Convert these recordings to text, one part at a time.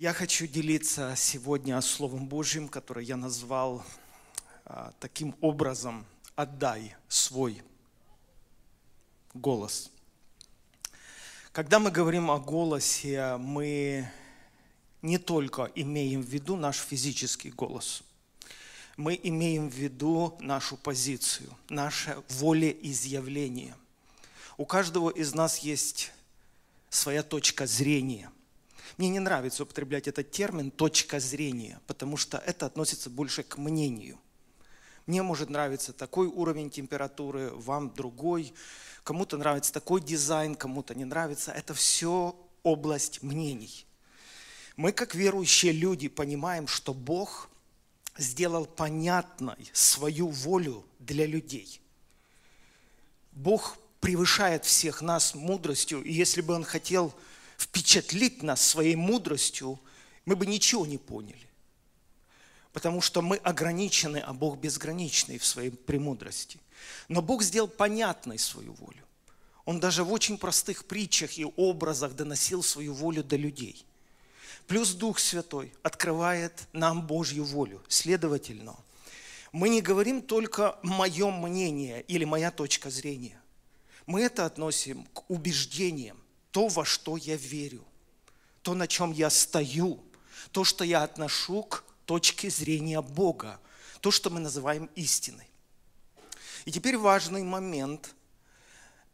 Я хочу делиться сегодня Словом Божьим, которое я назвал а, таким образом «Отдай свой голос». Когда мы говорим о голосе, мы не только имеем в виду наш физический голос, мы имеем в виду нашу позицию, наше волеизъявление. У каждого из нас есть своя точка зрения – мне не нравится употреблять этот термин «точка зрения», потому что это относится больше к мнению. Мне может нравиться такой уровень температуры, вам другой. Кому-то нравится такой дизайн, кому-то не нравится. Это все область мнений. Мы, как верующие люди, понимаем, что Бог сделал понятной свою волю для людей. Бог превышает всех нас мудростью, и если бы Он хотел впечатлить нас своей мудростью, мы бы ничего не поняли. Потому что мы ограничены, а Бог безграничный в своей премудрости. Но Бог сделал понятной свою волю. Он даже в очень простых притчах и образах доносил свою волю до людей. Плюс Дух Святой открывает нам Божью волю. Следовательно, мы не говорим только мое мнение или моя точка зрения. Мы это относим к убеждениям, то, во что я верю, то, на чем я стою, то, что я отношу к точке зрения Бога, то, что мы называем истиной. И теперь важный момент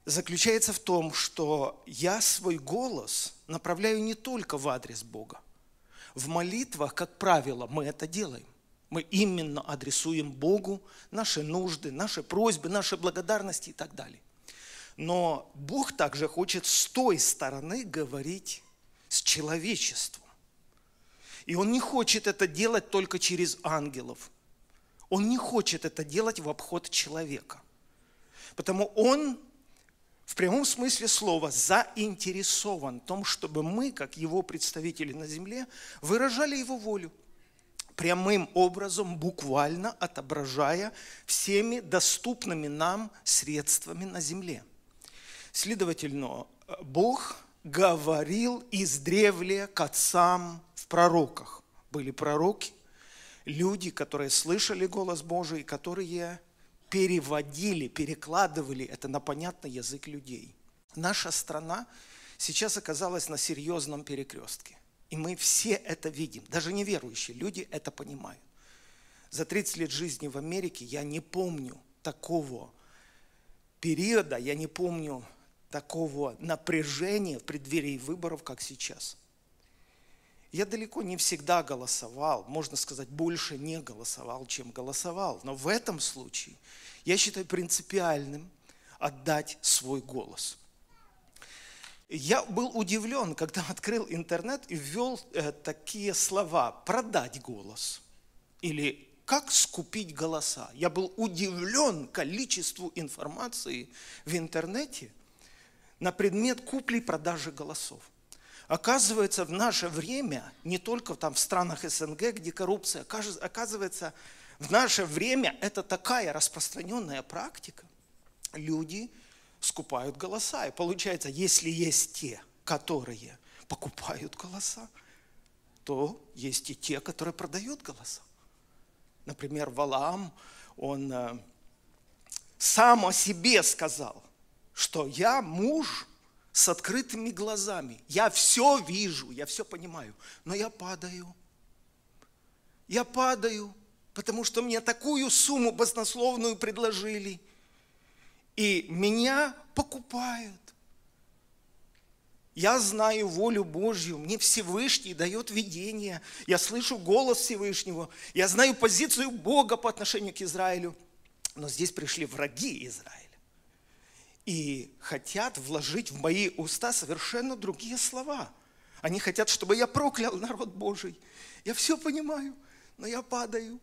заключается в том, что я свой голос направляю не только в адрес Бога. В молитвах, как правило, мы это делаем. Мы именно адресуем Богу наши нужды, наши просьбы, наши благодарности и так далее. Но Бог также хочет с той стороны говорить с человечеством. И Он не хочет это делать только через ангелов. Он не хочет это делать в обход человека. Потому Он в прямом смысле слова заинтересован в том, чтобы мы, как Его представители на земле, выражали Его волю прямым образом, буквально отображая всеми доступными нам средствами на земле – Следовательно, Бог говорил издревле к отцам в пророках. Были пророки, люди, которые слышали голос Божий, которые переводили, перекладывали это на понятный язык людей. Наша страна сейчас оказалась на серьезном перекрестке. И мы все это видим. Даже неверующие люди это понимают. За 30 лет жизни в Америке я не помню такого периода, я не помню такого напряжения в преддверии выборов, как сейчас. Я далеко не всегда голосовал, можно сказать, больше не голосовал, чем голосовал. Но в этом случае я считаю принципиальным отдать свой голос. Я был удивлен, когда открыл интернет и ввел э, такие слова «продать голос» или «как скупить голоса». Я был удивлен количеству информации в интернете – на предмет купли-продажи голосов. Оказывается, в наше время, не только там в странах СНГ, где коррупция, оказывается, в наше время это такая распространенная практика. Люди скупают голоса. И получается, если есть те, которые покупают голоса, то есть и те, которые продают голоса. Например, Валаам, он э, сам о себе сказал – что я муж с открытыми глазами. Я все вижу, я все понимаю, но я падаю. Я падаю, потому что мне такую сумму баснословную предложили. И меня покупают. Я знаю волю Божью, мне Всевышний дает видение, я слышу голос Всевышнего, я знаю позицию Бога по отношению к Израилю. Но здесь пришли враги Израиля и хотят вложить в мои уста совершенно другие слова. Они хотят, чтобы я проклял народ Божий. Я все понимаю, но я падаю.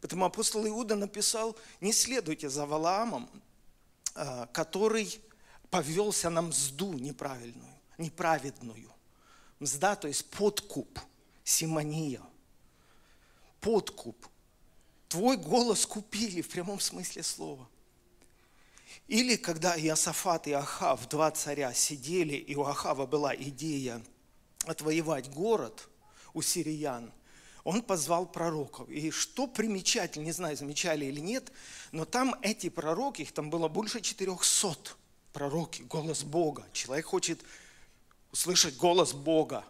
Потому апостол Иуда написал, не следуйте за Валаамом, а, который повелся на мзду неправильную, неправедную. Мзда, то есть подкуп, симония. Подкуп. Твой голос купили в прямом смысле слова – или когда Иосафат и Ахав, два царя, сидели, и у Ахава была идея отвоевать город у сириян, он позвал пророков. И что примечательно, не знаю, замечали или нет, но там эти пророки, их там было больше 400 пророки, голос Бога. Человек хочет услышать голос Бога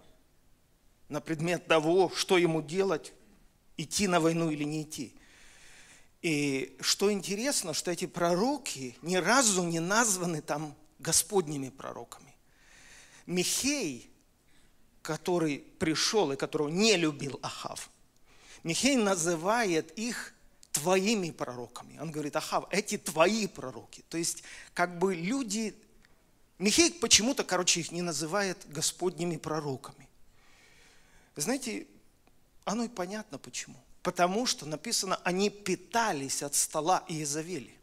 на предмет того, что ему делать, идти на войну или не идти. И что интересно, что эти пророки ни разу не названы там господними пророками. Михей, который пришел и которого не любил Ахав, Михей называет их твоими пророками. Он говорит, Ахав, эти твои пророки. То есть, как бы люди... Михей почему-то, короче, их не называет господними пророками. Знаете, оно и понятно почему. Потому что написано, они питались от стола Иезавели.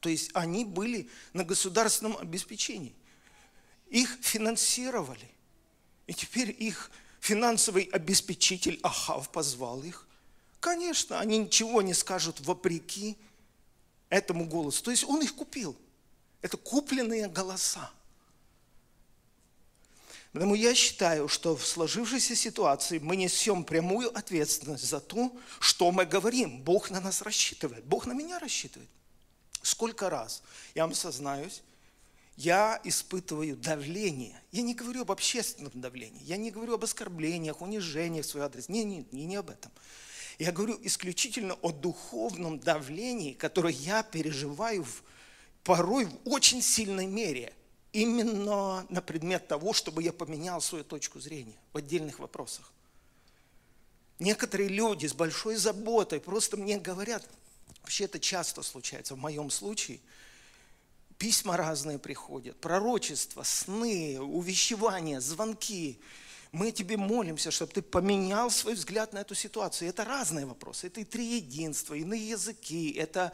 То есть они были на государственном обеспечении. Их финансировали. И теперь их финансовый обеспечитель Ахав позвал их. Конечно, они ничего не скажут вопреки этому голосу. То есть он их купил. Это купленные голоса. Поэтому я считаю, что в сложившейся ситуации мы несем прямую ответственность за то, что мы говорим. Бог на нас рассчитывает. Бог на меня рассчитывает. Сколько раз, я вам сознаюсь, я испытываю давление. Я не говорю об общественном давлении, я не говорю об оскорблениях, унижениях в свой адрес. Не, не, не, не об этом. Я говорю исключительно о духовном давлении, которое я переживаю в, порой в очень сильной мере – именно на предмет того, чтобы я поменял свою точку зрения в отдельных вопросах. Некоторые люди с большой заботой просто мне говорят, вообще это часто случается, в моем случае, письма разные приходят, пророчества, сны, увещевания, звонки. Мы тебе молимся, чтобы ты поменял свой взгляд на эту ситуацию. Это разные вопросы. Это и триединство, иные языки, это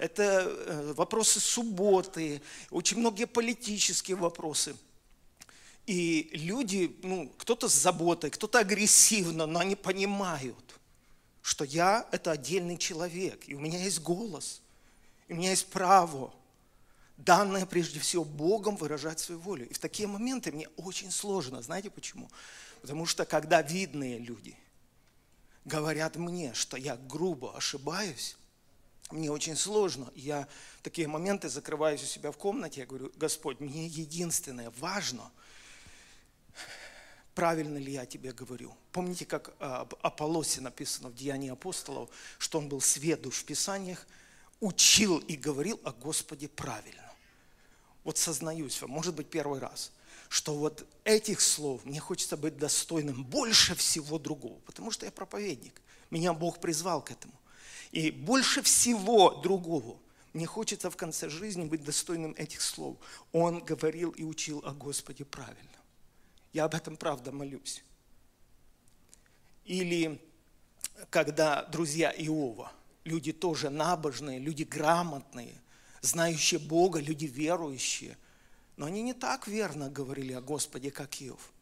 это э, вопросы субботы, очень многие политические вопросы. И люди, ну, кто-то с заботой, кто-то агрессивно, но они понимают, что я – это отдельный человек, и у меня есть голос, и у меня есть право, данное прежде всего Богом выражать свою волю. И в такие моменты мне очень сложно. Знаете почему? Потому что когда видные люди говорят мне, что я грубо ошибаюсь, мне очень сложно. Я в такие моменты закрываюсь у себя в комнате, я говорю, Господь, мне единственное важно, правильно ли я тебе говорю. Помните, как об Аполлосе написано в Деянии апостолов, что он был сведущ в Писаниях, учил и говорил о Господе правильно. Вот сознаюсь вам, может быть, первый раз, что вот этих слов мне хочется быть достойным больше всего другого, потому что я проповедник. Меня Бог призвал к этому. И больше всего другого мне хочется в конце жизни быть достойным этих слов. Он говорил и учил о Господе правильно. Я об этом правда молюсь. Или когда друзья Иова, люди тоже набожные, люди грамотные, знающие Бога, люди верующие, но они не так верно говорили о Господе, как Иов.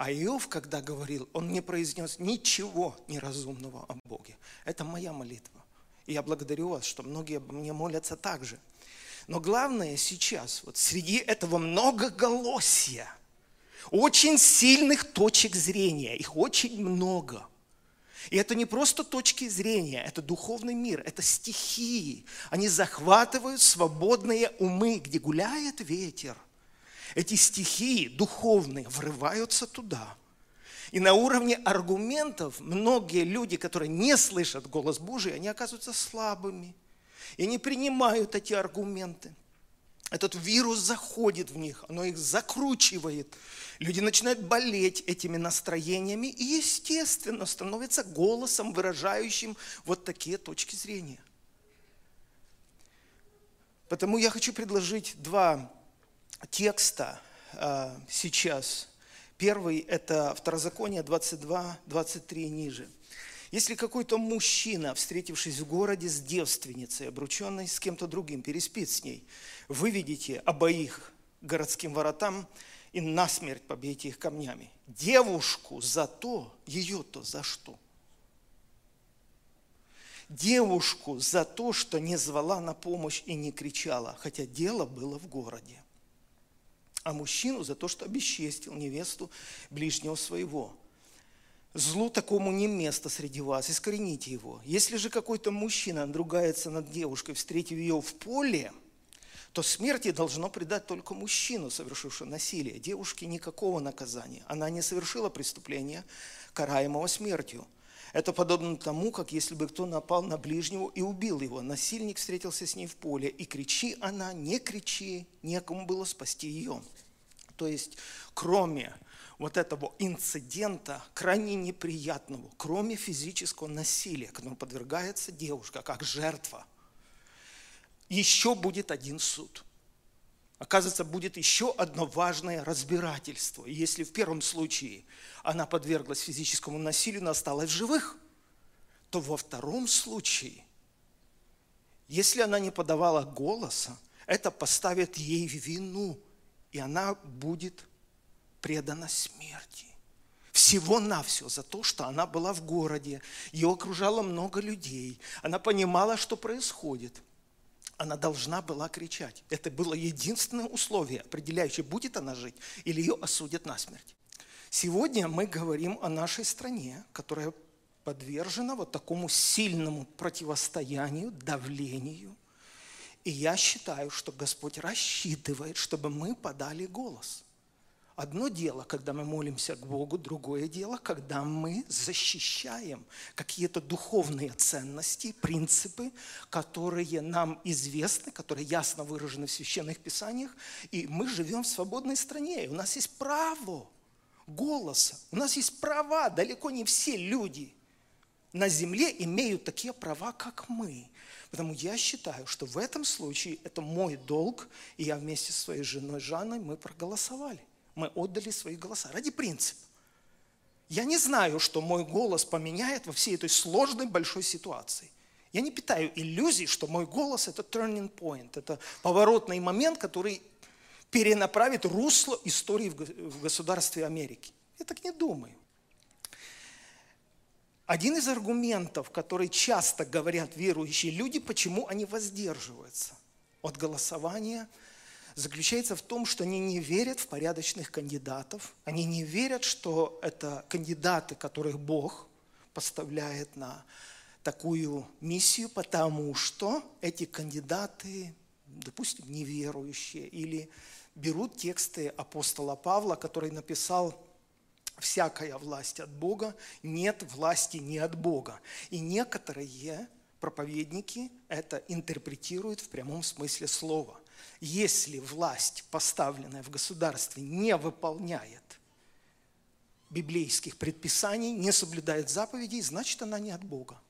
А Иов, когда говорил, он не произнес ничего неразумного о Боге. Это моя молитва. И я благодарю вас, что многие мне молятся так же. Но главное сейчас, вот среди этого многоголосия, очень сильных точек зрения, их очень много. И это не просто точки зрения, это духовный мир, это стихии. Они захватывают свободные умы, где гуляет ветер – эти стихии духовные врываются туда. И на уровне аргументов многие люди, которые не слышат голос Божий, они оказываются слабыми. И не принимают эти аргументы. Этот вирус заходит в них, оно их закручивает. Люди начинают болеть этими настроениями и, естественно, становятся голосом, выражающим вот такие точки зрения. Потому я хочу предложить два текста а, сейчас. Первый – это Второзаконие 22, 23 ниже. Если какой-то мужчина, встретившись в городе с девственницей, обрученной с кем-то другим, переспит с ней, выведите обоих городским воротам и насмерть побейте их камнями. Девушку за то, ее-то за что? Девушку за то, что не звала на помощь и не кричала, хотя дело было в городе. А мужчину за то, что обесчестил невесту ближнего своего. Злу такому не место среди вас, искорените его. Если же какой-то мужчина надругается над девушкой, встретив ее в поле, то смерти должно предать только мужчину, совершившего насилие. Девушке никакого наказания. Она не совершила преступления, караемого смертью. Это подобно тому, как если бы кто напал на ближнего и убил его. Насильник встретился с ней в поле, и кричи она, не кричи, некому было спасти ее. То есть, кроме вот этого инцидента, крайне неприятного, кроме физического насилия, которому подвергается девушка как жертва, еще будет один суд. Оказывается, будет еще одно важное разбирательство. И если в первом случае она подверглась физическому насилию, но осталась в живых, то во втором случае, если она не подавала голоса, это поставит ей вину, и она будет предана смерти. Всего-навсего за то, что она была в городе, ее окружало много людей, она понимала, что происходит – она должна была кричать. Это было единственное условие, определяющее, будет она жить или ее осудят на смерть. Сегодня мы говорим о нашей стране, которая подвержена вот такому сильному противостоянию, давлению. И я считаю, что Господь рассчитывает, чтобы мы подали голос – Одно дело, когда мы молимся к Богу, другое дело, когда мы защищаем какие-то духовные ценности, принципы, которые нам известны, которые ясно выражены в священных писаниях, и мы живем в свободной стране, и у нас есть право голоса, у нас есть права, далеко не все люди на земле имеют такие права, как мы. Поэтому я считаю, что в этом случае это мой долг, и я вместе со своей женой Жанной мы проголосовали мы отдали свои голоса ради принципа. Я не знаю, что мой голос поменяет во всей этой сложной большой ситуации. Я не питаю иллюзий, что мой голос – это turning point, это поворотный момент, который перенаправит русло истории в государстве Америки. Я так не думаю. Один из аргументов, который часто говорят верующие люди, почему они воздерживаются от голосования – заключается в том, что они не верят в порядочных кандидатов, они не верят, что это кандидаты, которых Бог поставляет на такую миссию, потому что эти кандидаты, допустим, неверующие или берут тексты апостола Павла, который написал «Всякая власть от Бога, нет власти не от Бога». И некоторые проповедники это интерпретируют в прямом смысле слова – если власть, поставленная в государстве, не выполняет библейских предписаний, не соблюдает заповедей, значит она не от Бога.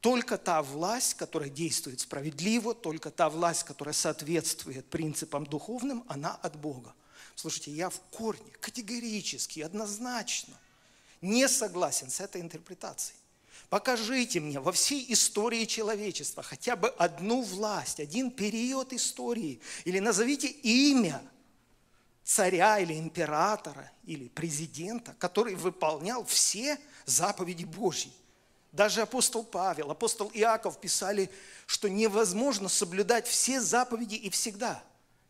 Только та власть, которая действует справедливо, только та власть, которая соответствует принципам духовным, она от Бога. Слушайте, я в корне категорически, однозначно не согласен с этой интерпретацией. Покажите мне во всей истории человечества хотя бы одну власть, один период истории, или назовите имя царя или императора или президента, который выполнял все заповеди Божьи. Даже апостол Павел, апостол Иаков писали, что невозможно соблюдать все заповеди и всегда.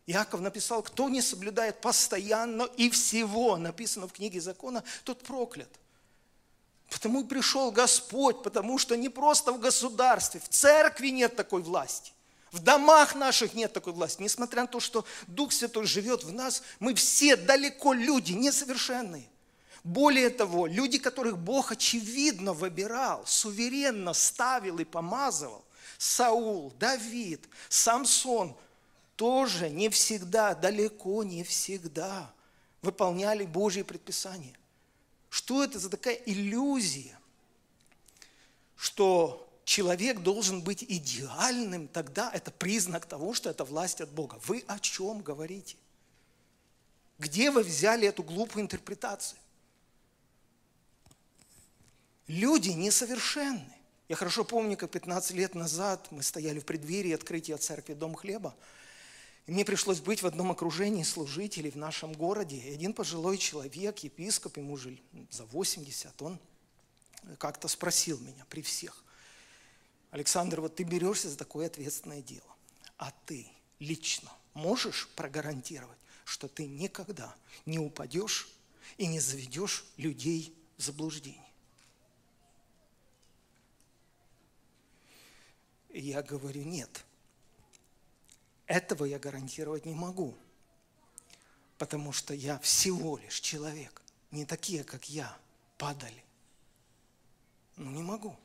Иаков написал, кто не соблюдает постоянно и всего, написано в книге закона, тот проклят. Потому и пришел Господь, потому что не просто в государстве, в церкви нет такой власти. В домах наших нет такой власти. Несмотря на то, что Дух Святой живет в нас, мы все далеко люди, несовершенные. Более того, люди, которых Бог очевидно выбирал, суверенно ставил и помазывал, Саул, Давид, Самсон, тоже не всегда, далеко не всегда выполняли Божьи предписания. Что это за такая иллюзия, что человек должен быть идеальным, тогда это признак того, что это власть от Бога. Вы о чем говорите? Где вы взяли эту глупую интерпретацию? Люди несовершенны. Я хорошо помню, как 15 лет назад мы стояли в преддверии открытия церкви Дом Хлеба. И мне пришлось быть в одном окружении служителей в нашем городе. И один пожилой человек, епископ, ему уже за 80, он как-то спросил меня при всех, Александр, вот ты берешься за такое ответственное дело, а ты лично можешь прогарантировать, что ты никогда не упадешь и не заведешь людей в заблуждение. Я говорю, нет. Этого я гарантировать не могу, потому что я всего лишь человек. Не такие, как я, падали. Ну, не могу.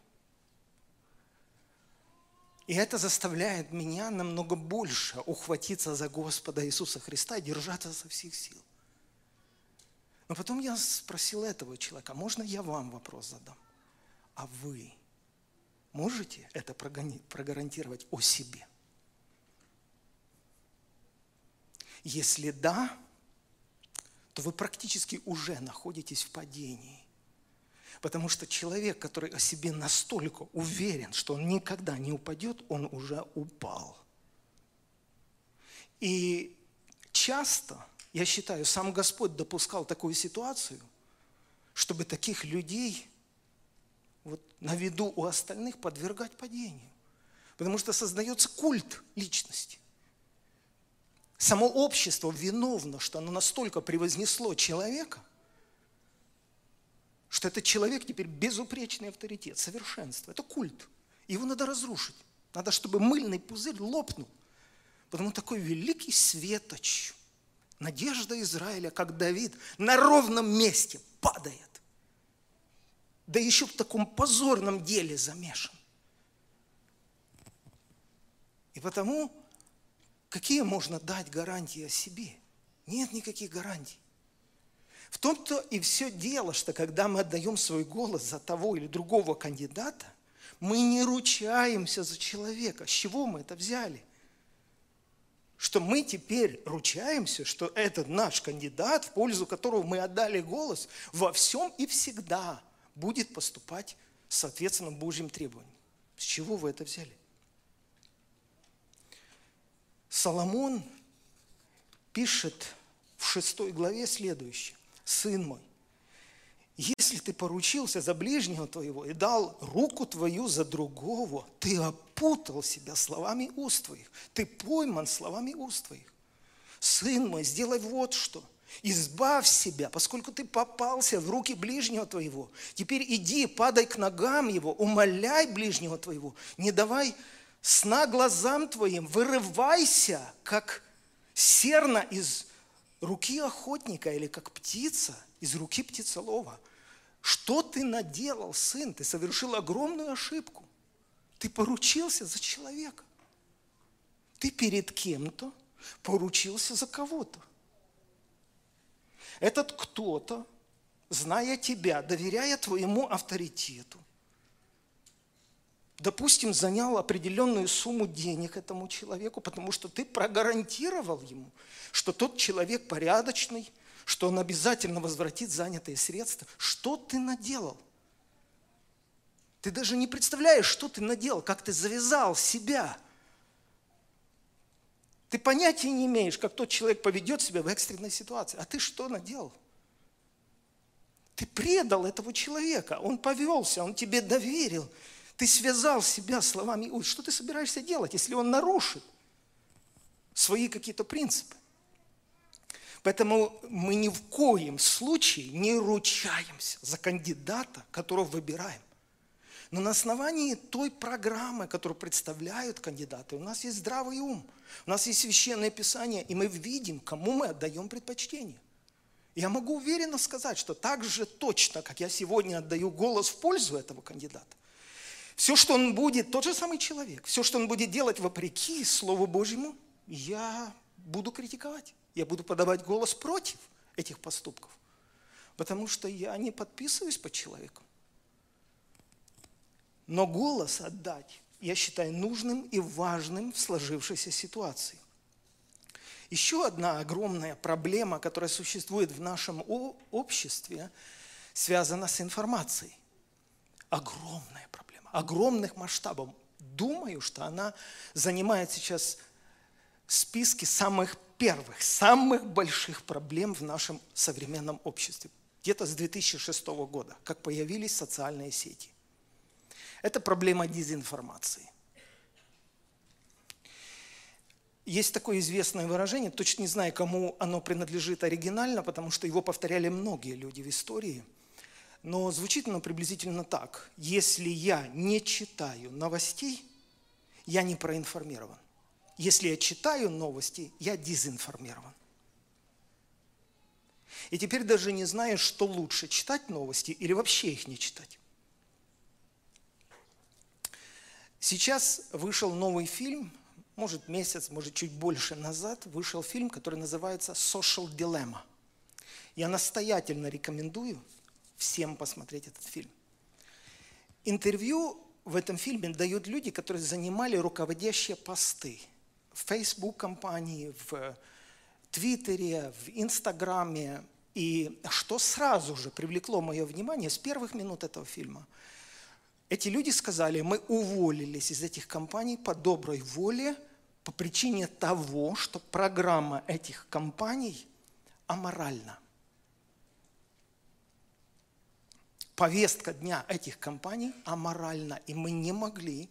И это заставляет меня намного больше ухватиться за Господа Иисуса Христа и держаться со всех сил. Но потом я спросил этого человека, можно я вам вопрос задам? А вы можете это прогарантировать о себе? Если да, то вы практически уже находитесь в падении. Потому что человек, который о себе настолько уверен, что он никогда не упадет, он уже упал. И часто, я считаю, сам Господь допускал такую ситуацию, чтобы таких людей вот, на виду у остальных подвергать падению. Потому что создается культ личности. Само общество виновно, что оно настолько превознесло человека, что этот человек теперь безупречный авторитет, совершенство. Это культ. Его надо разрушить. Надо, чтобы мыльный пузырь лопнул. Потому такой великий светоч, надежда Израиля, как Давид, на ровном месте падает. Да еще в таком позорном деле замешан. И потому, какие можно дать гарантии о себе? Нет никаких гарантий. В том-то и все дело, что когда мы отдаем свой голос за того или другого кандидата, мы не ручаемся за человека. С чего мы это взяли? Что мы теперь ручаемся, что этот наш кандидат, в пользу которого мы отдали голос, во всем и всегда будет поступать соответственно Божьим требованиям. С чего вы это взяли? Соломон пишет в шестой главе следующее сын мой, если ты поручился за ближнего твоего и дал руку твою за другого, ты опутал себя словами уст твоих, ты пойман словами уст твоих. Сын мой, сделай вот что – Избавь себя, поскольку ты попался в руки ближнего твоего. Теперь иди, падай к ногам его, умоляй ближнего твоего. Не давай сна глазам твоим, вырывайся, как серна из руки охотника или как птица из руки птицелова. Что ты наделал, сын? Ты совершил огромную ошибку. Ты поручился за человека. Ты перед кем-то поручился за кого-то. Этот кто-то, зная тебя, доверяя твоему авторитету, допустим, занял определенную сумму денег этому человеку, потому что ты прогарантировал ему, что тот человек порядочный, что он обязательно возвратит занятые средства. Что ты наделал? Ты даже не представляешь, что ты наделал, как ты завязал себя. Ты понятия не имеешь, как тот человек поведет себя в экстренной ситуации. А ты что наделал? Ты предал этого человека, он повелся, он тебе доверил – ты связал себя словами уст. Что ты собираешься делать, если он нарушит свои какие-то принципы? Поэтому мы ни в коем случае не ручаемся за кандидата, которого выбираем. Но на основании той программы, которую представляют кандидаты, у нас есть здравый ум, у нас есть священное писание, и мы видим, кому мы отдаем предпочтение. Я могу уверенно сказать, что так же точно, как я сегодня отдаю голос в пользу этого кандидата, все, что он будет, тот же самый человек, все, что он будет делать вопреки Слову Божьему, я буду критиковать. Я буду подавать голос против этих поступков. Потому что я не подписываюсь под человеком. Но голос отдать я считаю нужным и важным в сложившейся ситуации. Еще одна огромная проблема, которая существует в нашем обществе, связана с информацией. Огромная проблема огромных масштабов. Думаю, что она занимает сейчас списки самых первых, самых больших проблем в нашем современном обществе. Где-то с 2006 года, как появились социальные сети. Это проблема дезинформации. Есть такое известное выражение, точно не знаю, кому оно принадлежит оригинально, потому что его повторяли многие люди в истории. Но звучит оно приблизительно так. Если я не читаю новостей, я не проинформирован. Если я читаю новости, я дезинформирован. И теперь даже не знаю, что лучше, читать новости или вообще их не читать. Сейчас вышел новый фильм может месяц, может чуть больше назад вышел фильм, который называется «Social Dilemma». Я настоятельно рекомендую всем посмотреть этот фильм. Интервью в этом фильме дают люди, которые занимали руководящие посты в Facebook компании, в Твиттере, в Инстаграме. И что сразу же привлекло мое внимание с первых минут этого фильма – эти люди сказали, мы уволились из этих компаний по доброй воле по причине того, что программа этих компаний аморальна. Повестка дня этих компаний аморальна, и мы не могли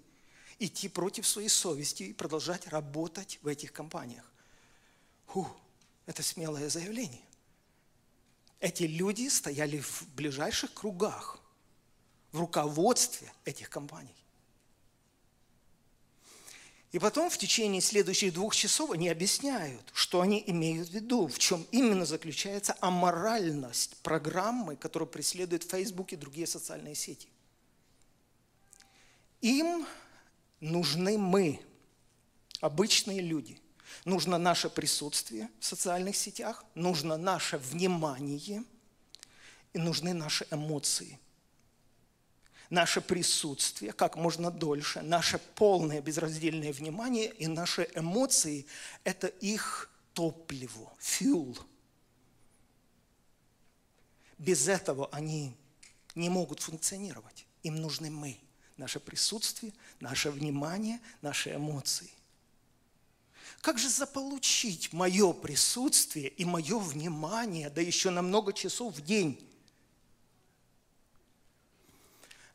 идти против своей совести и продолжать работать в этих компаниях. Фу, это смелое заявление. Эти люди стояли в ближайших кругах, в руководстве этих компаний. И потом в течение следующих двух часов они объясняют, что они имеют в виду, в чем именно заключается аморальность программы, которую преследует Facebook и другие социальные сети. Им нужны мы, обычные люди. Нужно наше присутствие в социальных сетях, нужно наше внимание и нужны наши эмоции – наше присутствие как можно дольше, наше полное безраздельное внимание и наши эмоции – это их топливо, фюл. Без этого они не могут функционировать. Им нужны мы, наше присутствие, наше внимание, наши эмоции. Как же заполучить мое присутствие и мое внимание, да еще на много часов в день?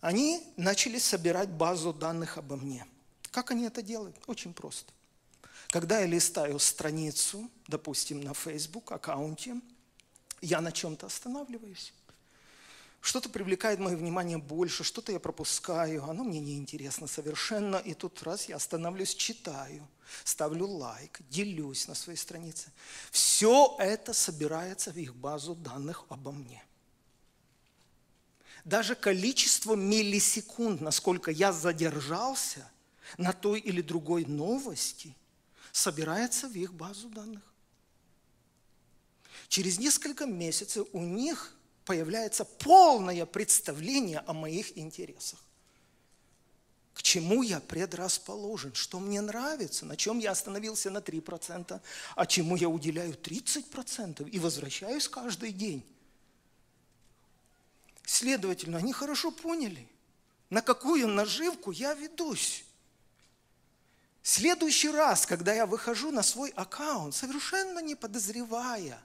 Они начали собирать базу данных обо мне. Как они это делают? Очень просто. Когда я листаю страницу, допустим, на Facebook аккаунте, я на чем-то останавливаюсь. Что-то привлекает мое внимание больше, что-то я пропускаю, оно мне не интересно совершенно, и тут раз я останавливаюсь, читаю, ставлю лайк, делюсь на своей странице. Все это собирается в их базу данных обо мне – даже количество миллисекунд, насколько я задержался на той или другой новости, собирается в их базу данных. Через несколько месяцев у них появляется полное представление о моих интересах. К чему я предрасположен, что мне нравится, на чем я остановился на 3%, а чему я уделяю 30% и возвращаюсь каждый день. Следовательно, они хорошо поняли, на какую наживку я ведусь. Следующий раз, когда я выхожу на свой аккаунт, совершенно не подозревая,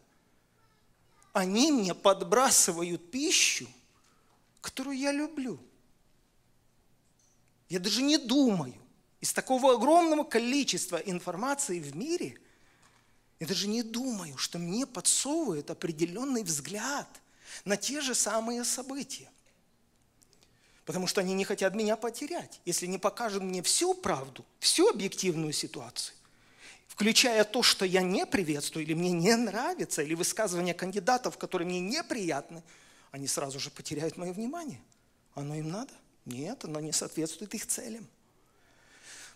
они мне подбрасывают пищу, которую я люблю. Я даже не думаю. Из такого огромного количества информации в мире, я даже не думаю, что мне подсовывают определенный взгляд – на те же самые события. Потому что они не хотят меня потерять. Если не покажут мне всю правду, всю объективную ситуацию, включая то, что я не приветствую, или мне не нравится, или высказывания кандидатов, которые мне неприятны, они сразу же потеряют мое внимание. Оно им надо? Нет, оно не соответствует их целям.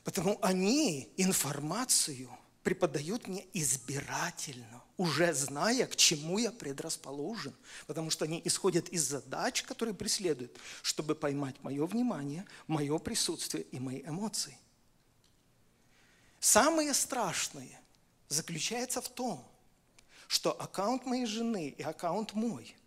Потому они информацию преподают мне избирательно, уже зная, к чему я предрасположен, потому что они исходят из задач, которые преследуют, чтобы поймать мое внимание, мое присутствие и мои эмоции. Самое страшное заключается в том, что аккаунт моей жены и аккаунт мой –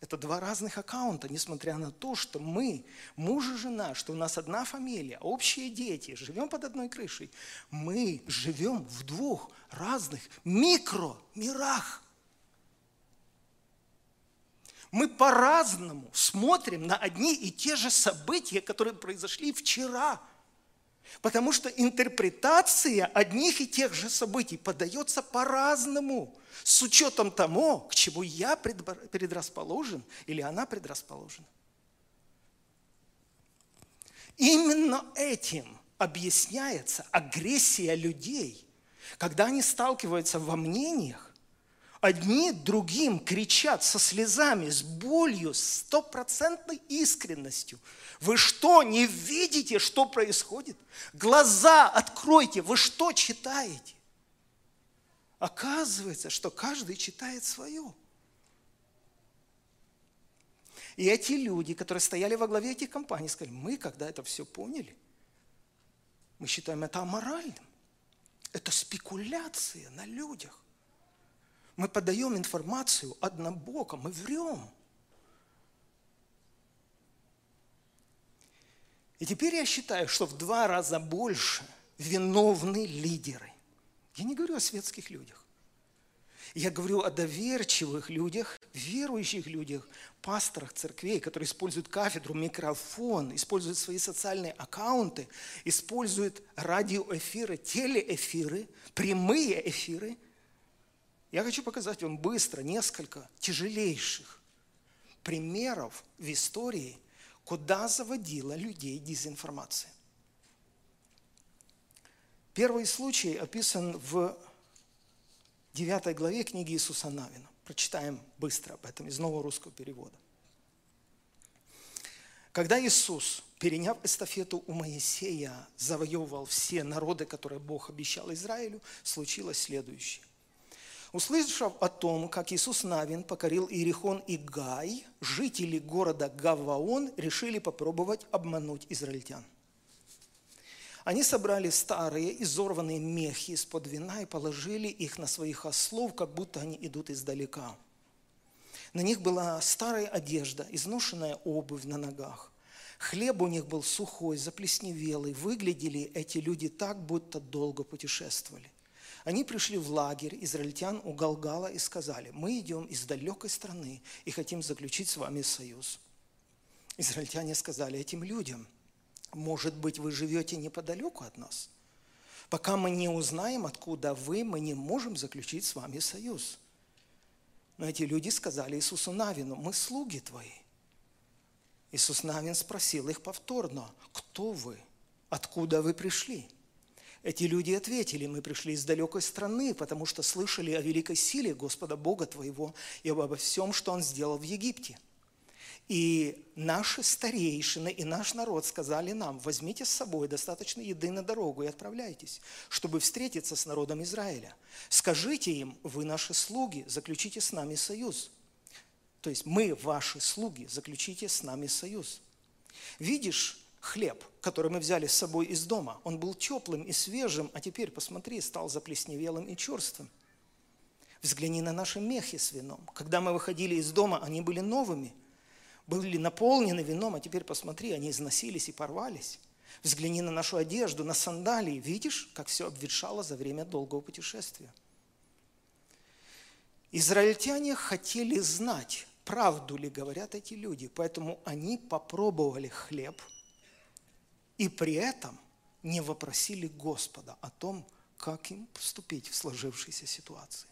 это два разных аккаунта, несмотря на то, что мы, муж и жена, что у нас одна фамилия, общие дети, живем под одной крышей. Мы живем в двух разных микромирах. Мы по-разному смотрим на одни и те же события, которые произошли вчера. Потому что интерпретация одних и тех же событий подается по-разному, с учетом того, к чему я предрасположен или она предрасположена. Именно этим объясняется агрессия людей, когда они сталкиваются во мнениях, Одни другим кричат со слезами, с болью, с стопроцентной искренностью. Вы что, не видите, что происходит? Глаза откройте, вы что читаете? Оказывается, что каждый читает свое. И эти люди, которые стояли во главе этих компаний, сказали, мы, когда это все поняли, мы считаем это аморальным. Это спекуляция на людях. Мы подаем информацию однобоко, мы врем. И теперь я считаю, что в два раза больше виновны лидеры. Я не говорю о светских людях. Я говорю о доверчивых людях, верующих людях, пасторах церквей, которые используют кафедру, микрофон, используют свои социальные аккаунты, используют радиоэфиры, телеэфиры, прямые эфиры – я хочу показать вам быстро несколько тяжелейших примеров в истории, куда заводила людей дезинформация. Первый случай описан в 9 главе книги Иисуса Навина. Прочитаем быстро об этом из нового русского перевода. Когда Иисус, переняв эстафету у Моисея, завоевывал все народы, которые Бог обещал Израилю, случилось следующее. Услышав о том, как Иисус Навин покорил Иерихон и Гай, жители города Гаваон решили попробовать обмануть израильтян. Они собрали старые изорванные мехи из-под вина и положили их на своих ослов, как будто они идут издалека. На них была старая одежда, изношенная обувь на ногах. Хлеб у них был сухой, заплесневелый. Выглядели эти люди так, будто долго путешествовали. Они пришли в лагерь израильтян у Галгала и сказали, мы идем из далекой страны и хотим заключить с вами союз. Израильтяне сказали этим людям, может быть, вы живете неподалеку от нас? Пока мы не узнаем, откуда вы, мы не можем заключить с вами союз. Но эти люди сказали Иисусу Навину, мы слуги твои. Иисус Навин спросил их повторно, кто вы, откуда вы пришли? Эти люди ответили, мы пришли из далекой страны, потому что слышали о великой силе Господа Бога твоего и обо всем, что Он сделал в Египте. И наши старейшины и наш народ сказали нам, возьмите с собой достаточно еды на дорогу и отправляйтесь, чтобы встретиться с народом Израиля. Скажите им, вы наши слуги, заключите с нами союз. То есть мы ваши слуги, заключите с нами союз. Видишь, хлеб, который мы взяли с собой из дома. Он был теплым и свежим, а теперь, посмотри, стал заплесневелым и черствым. Взгляни на наши мехи с вином. Когда мы выходили из дома, они были новыми, были наполнены вином, а теперь посмотри, они износились и порвались. Взгляни на нашу одежду, на сандалии. Видишь, как все обветшало за время долгого путешествия. Израильтяне хотели знать, правду ли говорят эти люди, поэтому они попробовали хлеб – и при этом не вопросили Господа о том, как им поступить в сложившейся ситуации.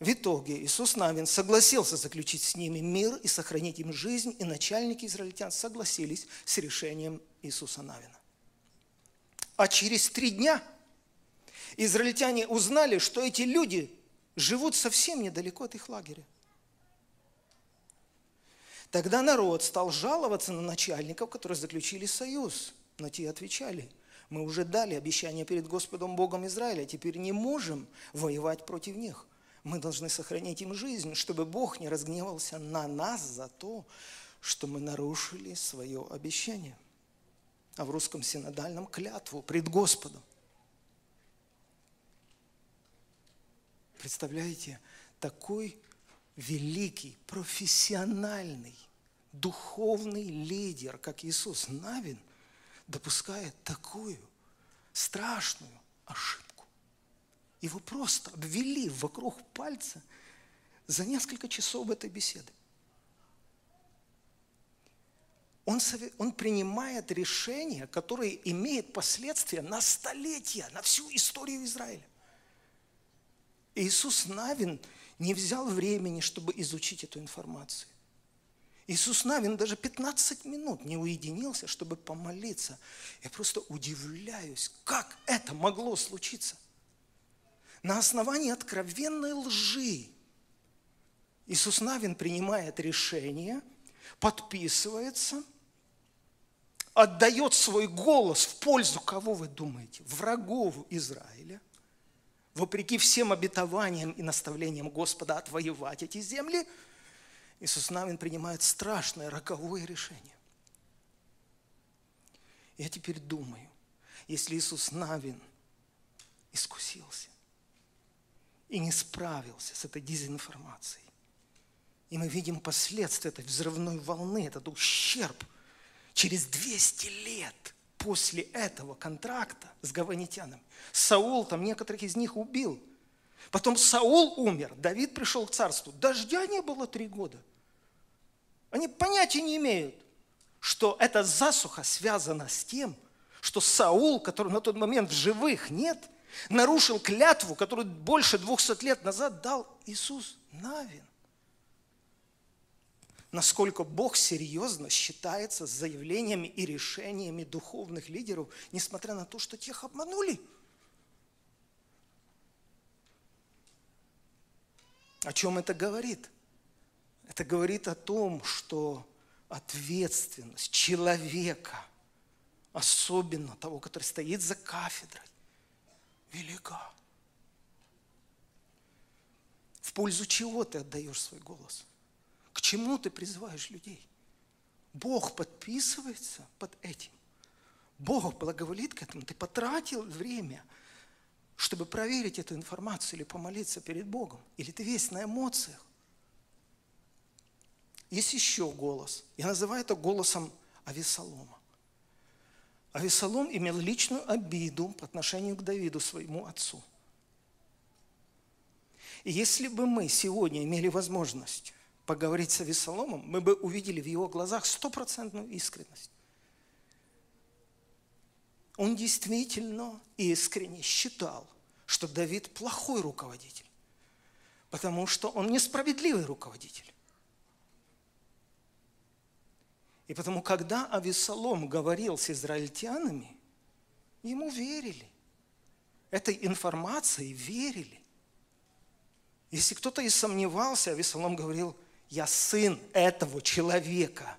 В итоге Иисус Навин согласился заключить с ними мир и сохранить им жизнь, и начальники израильтян согласились с решением Иисуса Навина. А через три дня израильтяне узнали, что эти люди живут совсем недалеко от их лагеря. Тогда народ стал жаловаться на начальников, которые заключили союз. Но те отвечали, мы уже дали обещание перед Господом Богом Израиля, теперь не можем воевать против них. Мы должны сохранить им жизнь, чтобы Бог не разгневался на нас за то, что мы нарушили свое обещание. А в русском синодальном клятву пред Господом. Представляете, такой великий, профессиональный, духовный лидер, как Иисус Навин, допускает такую страшную ошибку. Его просто обвели вокруг пальца за несколько часов этой беседы. Он, он принимает решения, которые имеют последствия на столетия, на всю историю Израиля. Иисус Навин не взял времени, чтобы изучить эту информацию. Иисус Навин даже 15 минут не уединился, чтобы помолиться. Я просто удивляюсь, как это могло случиться. На основании откровенной лжи Иисус Навин принимает решение, подписывается, отдает свой голос в пользу, кого вы думаете, врагов Израиля, вопреки всем обетованиям и наставлениям Господа отвоевать эти земли – Иисус Навин принимает страшное, роковое решение. Я теперь думаю, если Иисус Навин искусился и не справился с этой дезинформацией, и мы видим последствия этой взрывной волны, этот ущерб через 200 лет после этого контракта с гаванитянами. Саул там некоторых из них убил. Потом Саул умер, Давид пришел к царству. Дождя не было три года – они понятия не имеют, что эта засуха связана с тем, что Саул, который на тот момент в живых нет, нарушил клятву, которую больше двухсот лет назад дал Иисус Навин. Насколько Бог серьезно считается с заявлениями и решениями духовных лидеров, несмотря на то, что тех обманули. О чем это говорит? Это говорит о том, что ответственность человека, особенно того, который стоит за кафедрой, велика. В пользу чего ты отдаешь свой голос? К чему ты призываешь людей? Бог подписывается под этим. Бог благоволит к этому. Ты потратил время, чтобы проверить эту информацию или помолиться перед Богом. Или ты весь на эмоциях. Есть еще голос. Я называю это голосом Авесолома. Авесолом имел личную обиду по отношению к Давиду, своему отцу. И если бы мы сегодня имели возможность поговорить с Авесоломом, мы бы увидели в его глазах стопроцентную искренность. Он действительно искренне считал, что Давид плохой руководитель, потому что он несправедливый руководитель. И потому, когда Авесолом говорил с израильтянами, ему верили. Этой информацией верили. Если кто-то и сомневался, Авесолом говорил, я сын этого человека.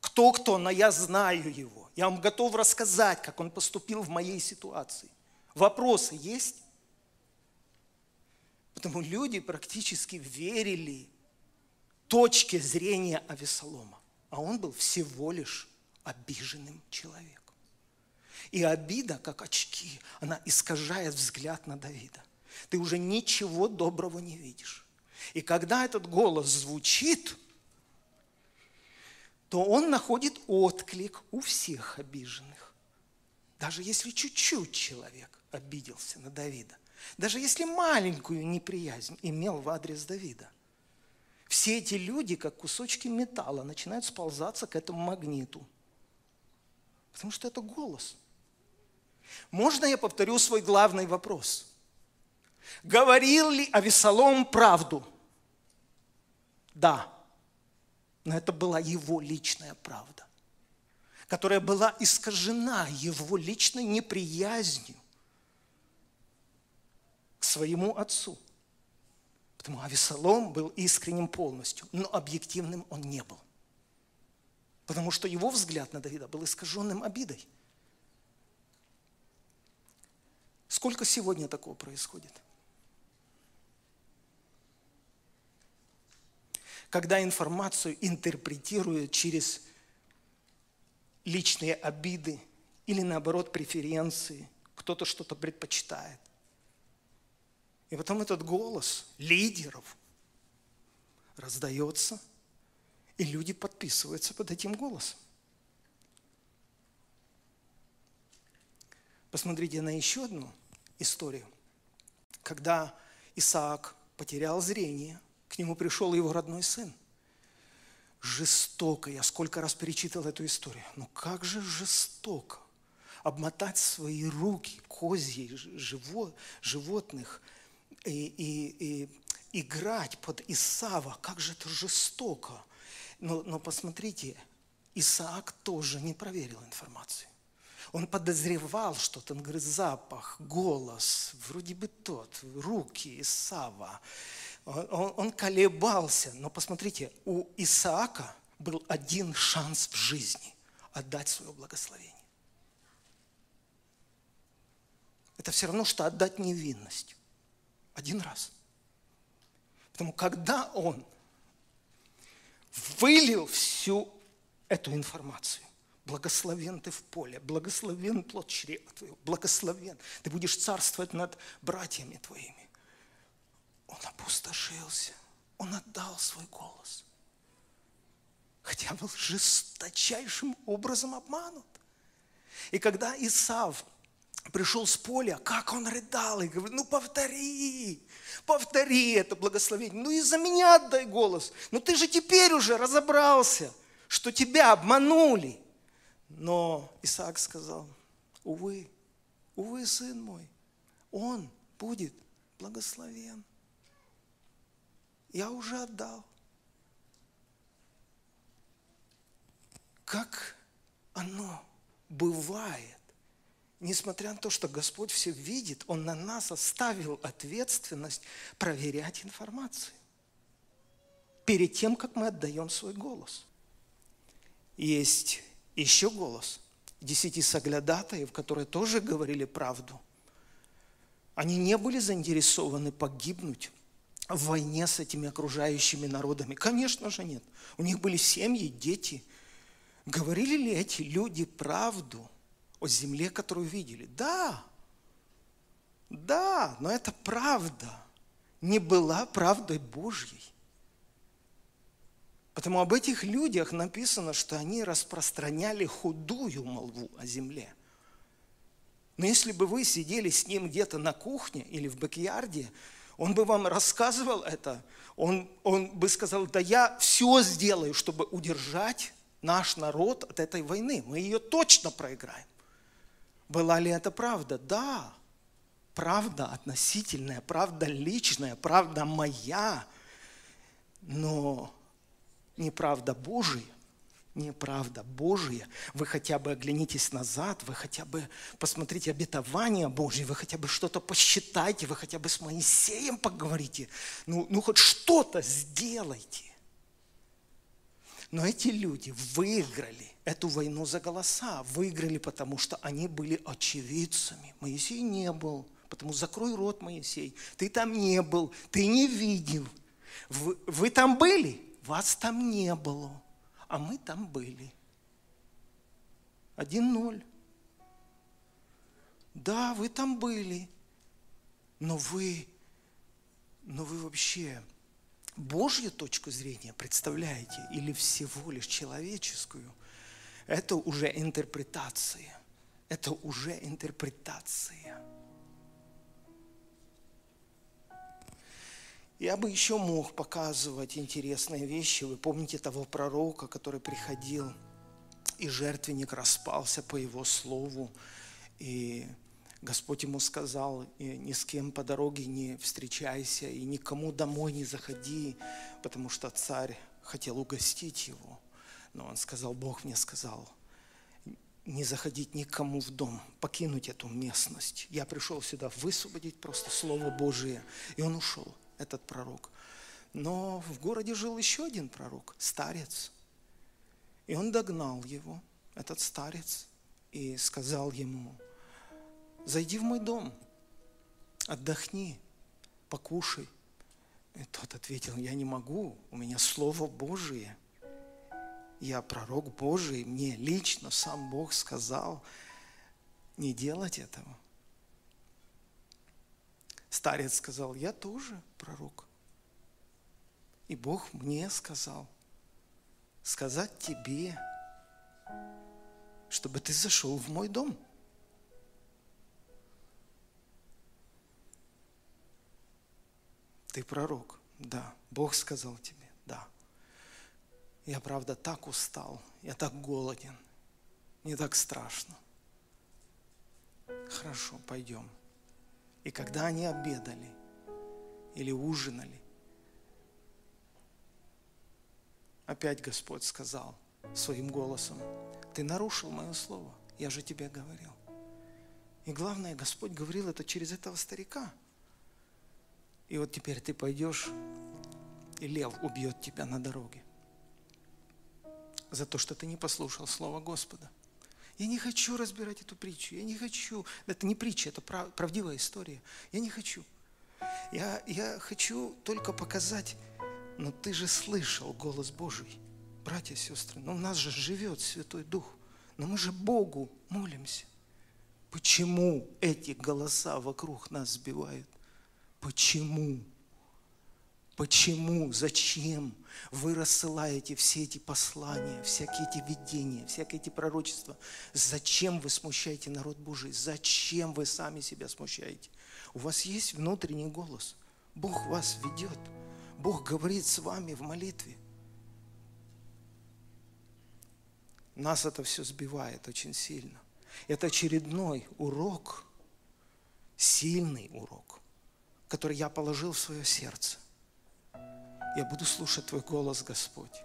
Кто-кто, но я знаю его. Я вам готов рассказать, как он поступил в моей ситуации. Вопросы есть? Потому люди практически верили точке зрения Авесолома а он был всего лишь обиженным человеком. И обида, как очки, она искажает взгляд на Давида. Ты уже ничего доброго не видишь. И когда этот голос звучит, то он находит отклик у всех обиженных. Даже если чуть-чуть человек обиделся на Давида, даже если маленькую неприязнь имел в адрес Давида – все эти люди, как кусочки металла, начинают сползаться к этому магниту. Потому что это голос. Можно я повторю свой главный вопрос? Говорил ли Авесолом правду? Да. Но это была его личная правда, которая была искажена его личной неприязнью к своему отцу – Потому Авесолом был искренним полностью, но объективным он не был. Потому что его взгляд на Давида был искаженным обидой. Сколько сегодня такого происходит? Когда информацию интерпретируют через личные обиды или наоборот преференции, кто-то что-то предпочитает. И потом этот голос лидеров раздается, и люди подписываются под этим голосом. Посмотрите на еще одну историю. Когда Исаак потерял зрение, к нему пришел его родной сын. жестоко. Я сколько раз перечитал эту историю. Ну как же жестоко обмотать свои руки, козьи, живо, животных и, и, и играть под Исава. Как же это жестоко. Но, но посмотрите, Исаак тоже не проверил информацию. Он подозревал что-то, говорит, запах, голос, вроде бы тот, руки Исава. Он, он, колебался, но посмотрите, у Исаака был один шанс в жизни отдать свое благословение. Это все равно, что отдать невинность. Один раз. Потому когда он вылил всю эту информацию, Благословен ты в поле, благословен плод чрева твоего, благословен. Ты будешь царствовать над братьями твоими. Он опустошился, он отдал свой голос. Хотя был жесточайшим образом обманут. И когда Исав пришел с поля, как он рыдал и говорит, ну повтори, повтори это благословение, ну и за меня отдай голос, ну ты же теперь уже разобрался, что тебя обманули. Но Исаак сказал, увы, увы, сын мой, он будет благословен. Я уже отдал. Как оно бывает, несмотря на то, что Господь все видит, Он на нас оставил ответственность проверять информацию перед тем, как мы отдаем свой голос. Есть еще голос десяти соглядатаев, которые тоже говорили правду. Они не были заинтересованы погибнуть в войне с этими окружающими народами. Конечно же нет. У них были семьи, дети. Говорили ли эти люди правду о земле, которую видели? Да. Да, но эта правда не была правдой Божьей. Потому об этих людях написано, что они распространяли худую молву о земле. Но если бы вы сидели с ним где-то на кухне или в бэк-ярде, он бы вам рассказывал это, он, он бы сказал, да я все сделаю, чтобы удержать наш народ от этой войны. Мы ее точно проиграем. Была ли это правда? Да. Правда относительная, правда личная, правда моя. Но неправда Божия, неправда Божия, вы хотя бы оглянитесь назад, вы хотя бы посмотрите обетование Божье, вы хотя бы что-то посчитайте, вы хотя бы с Моисеем поговорите, ну, ну хоть что-то сделайте. Но эти люди выиграли эту войну за голоса, выиграли, потому что они были очевидцами. Моисей не был, потому закрой рот, Моисей, ты там не был, ты не видел. Вы, вы там были? Вас там не было, а мы там были. Один ноль. Да, вы там были, но вы, но вы вообще Божью точку зрения представляете или всего лишь человеческую? Это уже интерпретация. Это уже интерпретация. Я бы еще мог показывать интересные вещи. Вы помните того пророка, который приходил, и жертвенник распался по его слову. И Господь ему сказал, ни с кем по дороге не встречайся, и никому домой не заходи, потому что царь хотел угостить его. Но он сказал, Бог мне сказал, не заходить никому в дом, покинуть эту местность. Я пришел сюда высвободить просто Слово Божие. И он ушел этот пророк. Но в городе жил еще один пророк, старец. И он догнал его, этот старец, и сказал ему, зайди в мой дом, отдохни, покушай. И тот ответил, я не могу, у меня Слово Божие. Я пророк Божий, мне лично сам Бог сказал не делать этого. Старец сказал, я тоже пророк. И Бог мне сказал, сказать тебе, чтобы ты зашел в мой дом. Ты пророк, да. Бог сказал тебе, да. Я правда так устал, я так голоден, мне так страшно. Хорошо, пойдем. И когда они обедали или ужинали, опять Господь сказал своим голосом, ты нарушил мое слово, я же тебе говорил. И главное, Господь говорил это через этого старика. И вот теперь ты пойдешь, и лев убьет тебя на дороге за то, что ты не послушал Слова Господа. Я не хочу разбирать эту притчу. Я не хочу. Это не притча, это правдивая история. Я не хочу. Я, я хочу только показать, но ты же слышал голос Божий, братья и сестры. Но у нас же живет Святой Дух. Но мы же Богу молимся. Почему эти голоса вокруг нас сбивают? Почему? Почему, зачем вы рассылаете все эти послания, всякие эти видения, всякие эти пророчества? Зачем вы смущаете народ Божий? Зачем вы сами себя смущаете? У вас есть внутренний голос. Бог вас ведет. Бог говорит с вами в молитве. Нас это все сбивает очень сильно. Это очередной урок, сильный урок, который я положил в свое сердце – я буду слушать Твой голос, Господь.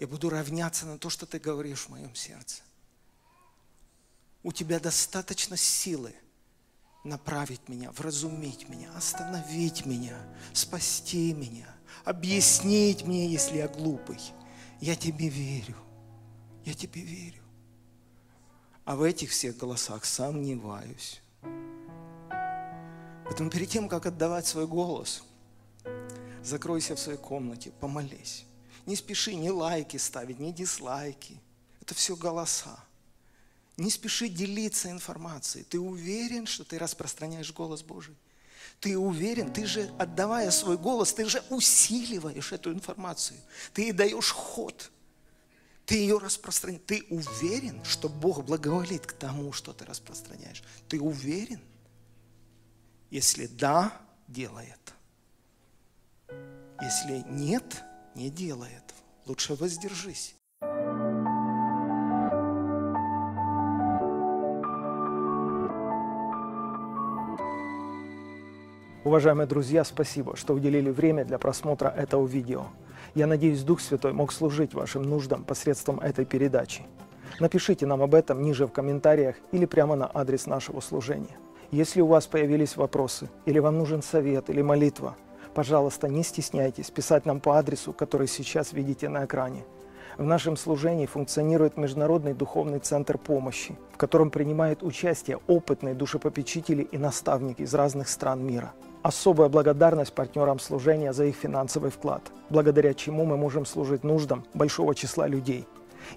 Я буду равняться на то, что Ты говоришь в моем сердце. У Тебя достаточно силы направить меня, вразумить меня, остановить меня, спасти меня, объяснить мне, если я глупый. Я Тебе верю. Я Тебе верю. А в этих всех голосах сомневаюсь. Поэтому перед тем, как отдавать свой голос – закройся в своей комнате, помолись. Не спеши ни лайки ставить, ни дизлайки. Это все голоса. Не спеши делиться информацией. Ты уверен, что ты распространяешь голос Божий? Ты уверен, ты же, отдавая свой голос, ты же усиливаешь эту информацию. Ты ей даешь ход. Ты ее распространяешь. Ты уверен, что Бог благоволит к тому, что ты распространяешь? Ты уверен? Если да, делай это. Если нет, не делай этого. Лучше воздержись. Уважаемые друзья, спасибо, что уделили время для просмотра этого видео. Я надеюсь, Дух Святой мог служить вашим нуждам посредством этой передачи. Напишите нам об этом ниже в комментариях или прямо на адрес нашего служения. Если у вас появились вопросы, или вам нужен совет или молитва – Пожалуйста, не стесняйтесь писать нам по адресу, который сейчас видите на экране. В нашем служении функционирует Международный духовный центр помощи, в котором принимают участие опытные душепопечители и наставники из разных стран мира. Особая благодарность партнерам служения за их финансовый вклад, благодаря чему мы можем служить нуждам большого числа людей.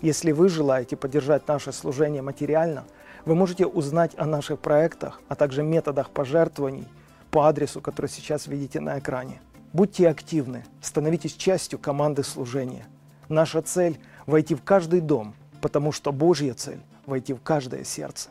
Если вы желаете поддержать наше служение материально, вы можете узнать о наших проектах, а также методах пожертвований – по адресу, который сейчас видите на экране. Будьте активны, становитесь частью команды служения. Наша цель – войти в каждый дом, потому что Божья цель – войти в каждое сердце.